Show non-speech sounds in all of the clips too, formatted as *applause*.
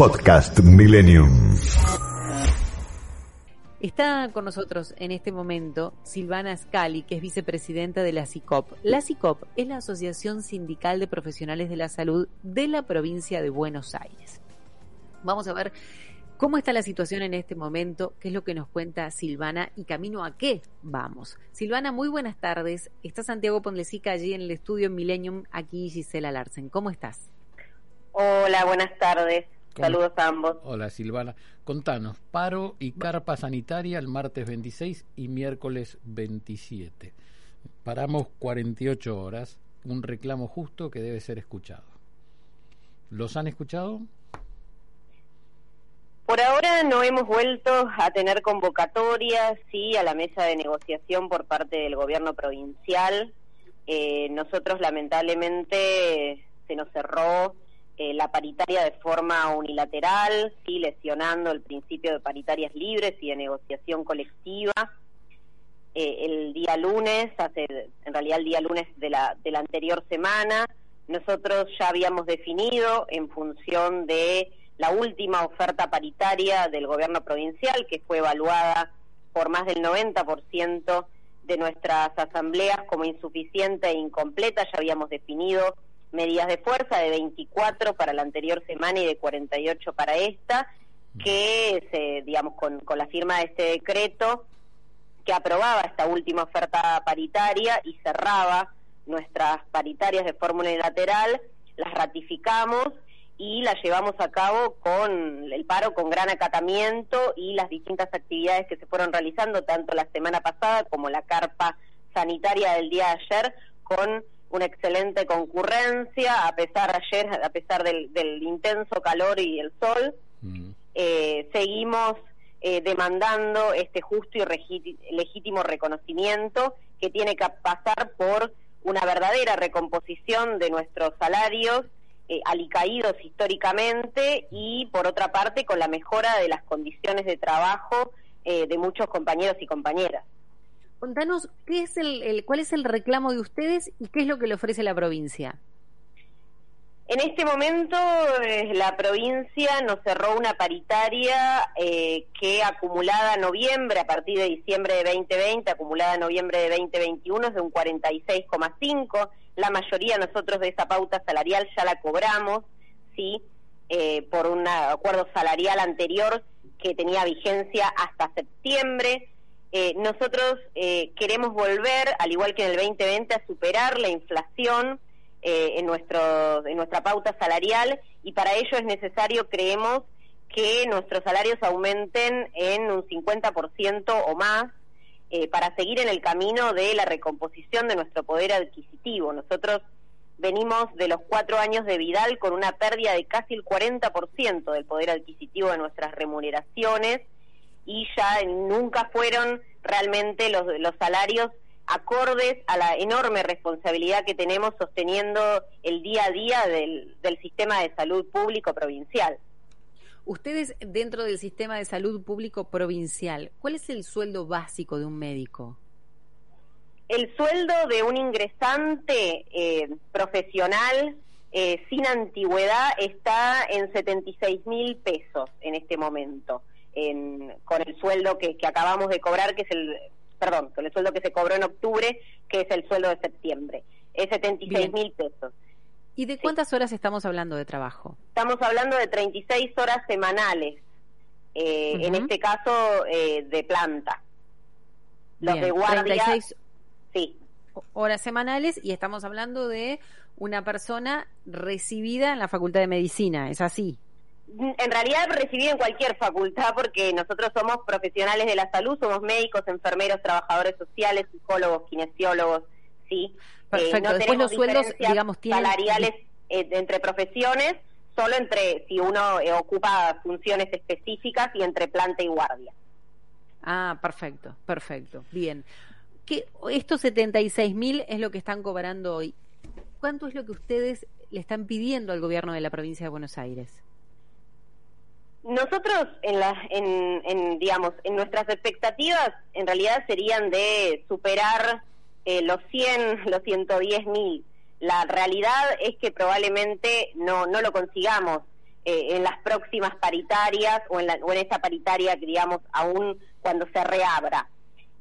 Podcast Millennium. Está con nosotros en este momento Silvana Scali, que es vicepresidenta de la CICOP. La CICOP es la Asociación Sindical de Profesionales de la Salud de la provincia de Buenos Aires. Vamos a ver cómo está la situación en este momento, qué es lo que nos cuenta Silvana y camino a qué vamos. Silvana, muy buenas tardes. Está Santiago Pondlesica allí en el estudio en Millennium, aquí Gisela Larsen. ¿Cómo estás? Hola, buenas tardes. Saludos a ambos. Hola Silvana. Contanos, paro y carpa sanitaria el martes 26 y miércoles 27. Paramos 48 horas, un reclamo justo que debe ser escuchado. ¿Los han escuchado? Por ahora no hemos vuelto a tener convocatorias, sí, a la mesa de negociación por parte del gobierno provincial. Eh, nosotros lamentablemente se nos cerró eh, la paritaria de forma unilateral, sí, lesionando el principio de paritarias libres y de negociación colectiva. Eh, el día lunes, hace, en realidad el día lunes de la, de la anterior semana, nosotros ya habíamos definido en función de la última oferta paritaria del gobierno provincial, que fue evaluada por más del 90% de nuestras asambleas como insuficiente e incompleta, ya habíamos definido medidas de fuerza de 24 para la anterior semana y de 48 para esta, que se, digamos, con, con la firma de este decreto que aprobaba esta última oferta paritaria y cerraba nuestras paritarias de forma unilateral, las ratificamos y las llevamos a cabo con el paro con gran acatamiento y las distintas actividades que se fueron realizando tanto la semana pasada como la carpa sanitaria del día de ayer con una excelente concurrencia, a pesar ayer, a pesar del, intenso calor y el sol, mm. eh, seguimos eh, demandando este justo y legítimo reconocimiento que tiene que pasar por una verdadera recomposición de nuestros salarios eh, alicaídos históricamente y por otra parte con la mejora de las condiciones de trabajo de muchos compañeros y compañeras. Contanos qué es el, cuál es el reclamo de ustedes y qué es lo que le ofrece la provincia. En este momento eh, la provincia nos cerró una paritaria eh, que acumulada a noviembre, a partir de diciembre de 2020, acumulada a noviembre de 2021 es de un 46,5. La mayoría nosotros de esa pauta salarial ya la cobramos, sí, eh, por un acuerdo salarial anterior que tenía vigencia hasta septiembre. Eh, nosotros eh, queremos volver, al igual que en el 2020, a superar la inflación eh, en, nuestro, en nuestra pauta salarial y para ello es necesario, creemos, que nuestros salarios aumenten en un 50% o más para seguir en el camino de la recomposición de nuestro poder adquisitivo. Nosotros venimos de los cuatro años de Vidal con una pérdida de casi el 40% del poder adquisitivo de nuestras remuneraciones y ya nunca fueron realmente los, los salarios acordes a la enorme responsabilidad que tenemos sosteniendo el día a día del, del sistema de salud público provincial. Ustedes dentro del sistema de salud público provincial, ¿cuál es el sueldo básico de un médico? El sueldo de un ingresante eh, profesional eh, sin antigüedad está en 76 mil pesos en este momento con el sueldo que, acabamos de cobrar, que es el, perdón, con el sueldo que se cobró en octubre, que es el sueldo de septiembre. Es 76 mil pesos. ¿Y de cuántas horas estamos hablando de trabajo? Estamos hablando de 36 horas semanales, eh, en este caso eh, de planta. Los de guardia. 36 sí. horas semanales y estamos hablando de una persona recibida en la Facultad de Medicina, ¿es así? En realidad recibí en cualquier facultad porque nosotros somos profesionales de la salud, somos médicos, enfermeros, trabajadores sociales, psicólogos, kinesiólogos, ¿sí? Perfecto. Eh, no Después los sueldos, digamos, tienen... salariales eh, entre profesiones, solo entre si uno eh, ocupa funciones específicas y entre planta y guardia. Ah, perfecto, perfecto. Bien. ¿Qué, estos 76 mil es lo que están cobrando hoy. ¿Cuánto es lo que ustedes le están pidiendo al gobierno de la provincia de Buenos Aires? Nosotros, en, la, en, digamos, en nuestras expectativas, en realidad serían de superar eh, los 100, *laughs* los 110 mil. La realidad es que probablemente no, no lo consigamos. eh, en las próximas paritarias o en, la, o en esa paritaria, digamos, aún cuando se reabra.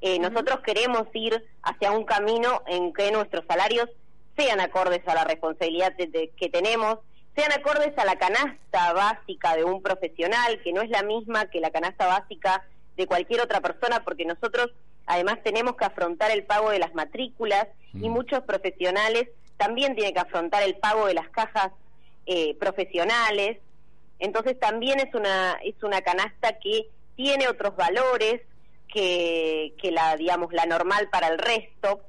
Eh, nosotros queremos ir hacia un camino en que nuestros salarios sean acordes a la responsabilidad que tenemos, sean acordes a la canasta básica de un profesional, que no es la misma que la canasta básica de cualquier otra persona, porque nosotros además tenemos que afrontar el pago de las matrículas y mm. muchos profesionales también tienen que afrontar el pago de las cajas eh, profesionales. Entonces también es una, es una canasta que tiene otros valores que, que la, digamos, la normal para el resto.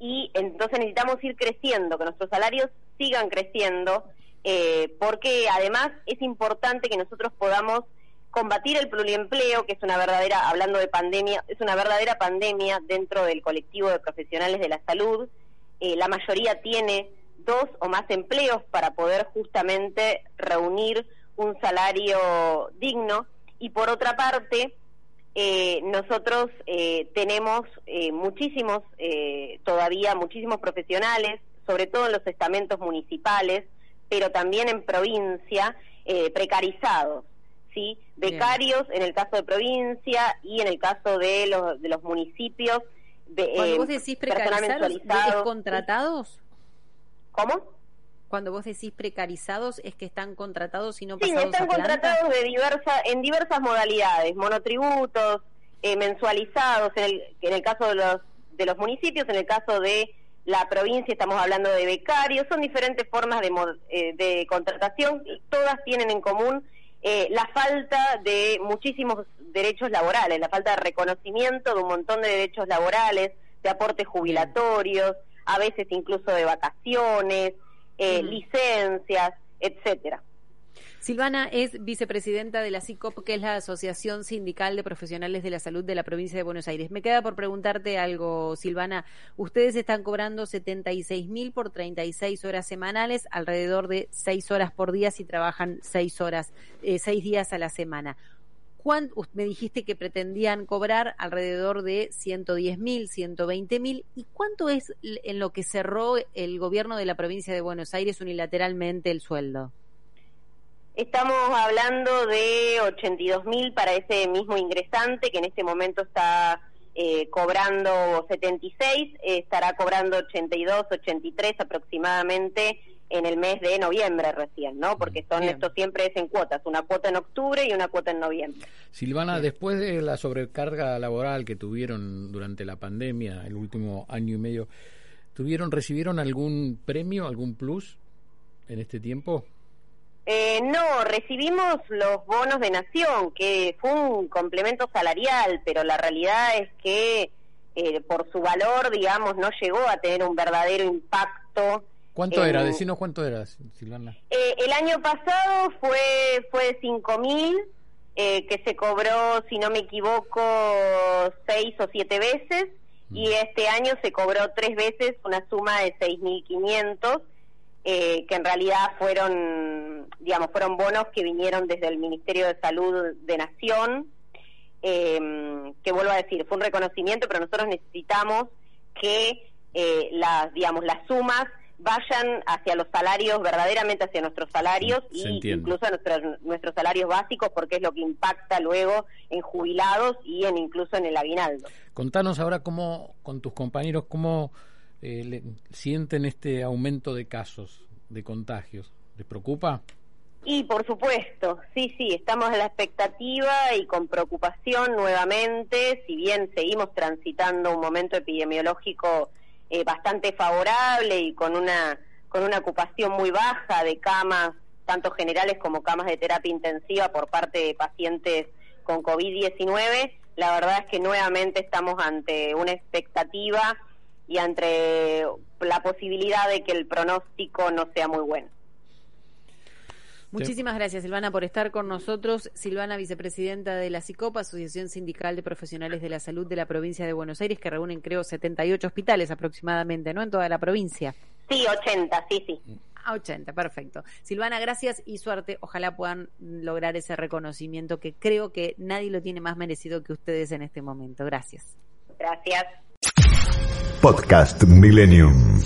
Y entonces necesitamos ir creciendo, que nuestros salarios sigan creciendo, eh, porque además es importante que nosotros podamos combatir el pluriempleo, que es una verdadera, hablando de pandemia, es una verdadera pandemia dentro del colectivo de profesionales de la salud. Eh, la mayoría tiene dos o más empleos para poder justamente reunir un salario digno. Y por otra parte, eh, nosotros eh, tenemos muchísimos, todavía muchísimos profesionales, sobre todo en los estamentos municipales, pero también en provincia, precarizados. ¿sí? becarios en el caso de provincia y en el caso de los, de los municipios. De, Cuando vos decís precarizados, contratados? ¿Cómo? Cuando vos decís precarizados, ¿es que están contratados y no pasados Sí, están contratados de diversa, en diversas modalidades, monotributos, eh, mensualizados, en el, en el caso de los, de los municipios, en el caso de la provincia estamos hablando de becarios, son diferentes formas de, eh, de contratación, todas tienen en común eh, la falta de muchísimos derechos laborales, la falta de reconocimiento de un montón de derechos laborales, de aportes jubilatorios, a veces incluso de vacaciones, eh, licencias, etcétera. Silvana es vicepresidenta de la CICOP, que es la Asociación Sindical de Profesionales de la Salud de la provincia de Buenos Aires. Me queda por preguntarte algo, Silvana. Ustedes están cobrando 76 mil por 36 horas semanales, alrededor de 6 horas por día si trabajan 6 horas, eh, 6 días a la semana. Me dijiste que pretendían cobrar alrededor de 110 mil, 120 mil. ¿Y cuánto es en lo que cerró el gobierno de la provincia de Buenos Aires unilateralmente el sueldo? Estamos hablando de 82 mil para ese mismo ingresante que en este momento está eh, cobrando 76, estará cobrando 82, 83 aproximadamente en el mes de noviembre recién, ¿no? Porque son esto siempre es en cuotas, una cuota en octubre y una cuota en noviembre. Silvana, después de la sobrecarga laboral que tuvieron durante la pandemia, el último año y medio, ¿tuvieron recibieron algún premio, algún plus en este tiempo? Eh, no, recibimos los bonos de nación, que fue un complemento salarial, pero la realidad es que eh, por su valor, digamos, no llegó a tener un verdadero impacto. ¿Cuánto era? Decinos cuánto era, Silvana. Eh, el año pasado fue, fue de 5 mil, que se cobró, si no me equivoco, seis o siete veces, y mm. este año se cobró tres veces una suma de 6.500 eh, que en realidad fueron, digamos, fueron bonos que vinieron desde el Ministerio de Salud de Nación, eh, que vuelvo a decir, fue un reconocimiento, pero nosotros necesitamos que eh, las, digamos, las sumas vayan hacia los salarios, verdaderamente hacia nuestros salarios y incluso a nuestros, nuestros salarios básicos, porque es lo que impacta luego en jubilados y en incluso en el aguinaldo. Contanos ahora cómo, con tus compañeros, cómo eh, sienten este aumento de casos, de contagios? ¿Les preocupa? Y por supuesto, sí, sí, estamos en la expectativa y con preocupación nuevamente, si bien seguimos transitando un momento epidemiológico eh, bastante favorable y con una, con una ocupación muy baja de camas, tanto generales como camas de terapia intensiva por parte de pacientes con COVID-19, la verdad es que nuevamente estamos ante una expectativa y entre la posibilidad de que el pronóstico no sea muy bueno. Muchísimas gracias, Silvana, por estar con nosotros. Silvana, vicepresidenta de la CICOPA, Asociación Sindical de Profesionales de la Salud de la provincia de Buenos Aires, que reúnen, creo, 78 hospitales aproximadamente, ¿no? En toda la provincia. Sí, 80, sí, sí. A 80, perfecto. Silvana, gracias y suerte. Ojalá puedan lograr ese reconocimiento que creo que nadie lo tiene más merecido que ustedes en este momento. Gracias. Gracias. Podcast Millennium.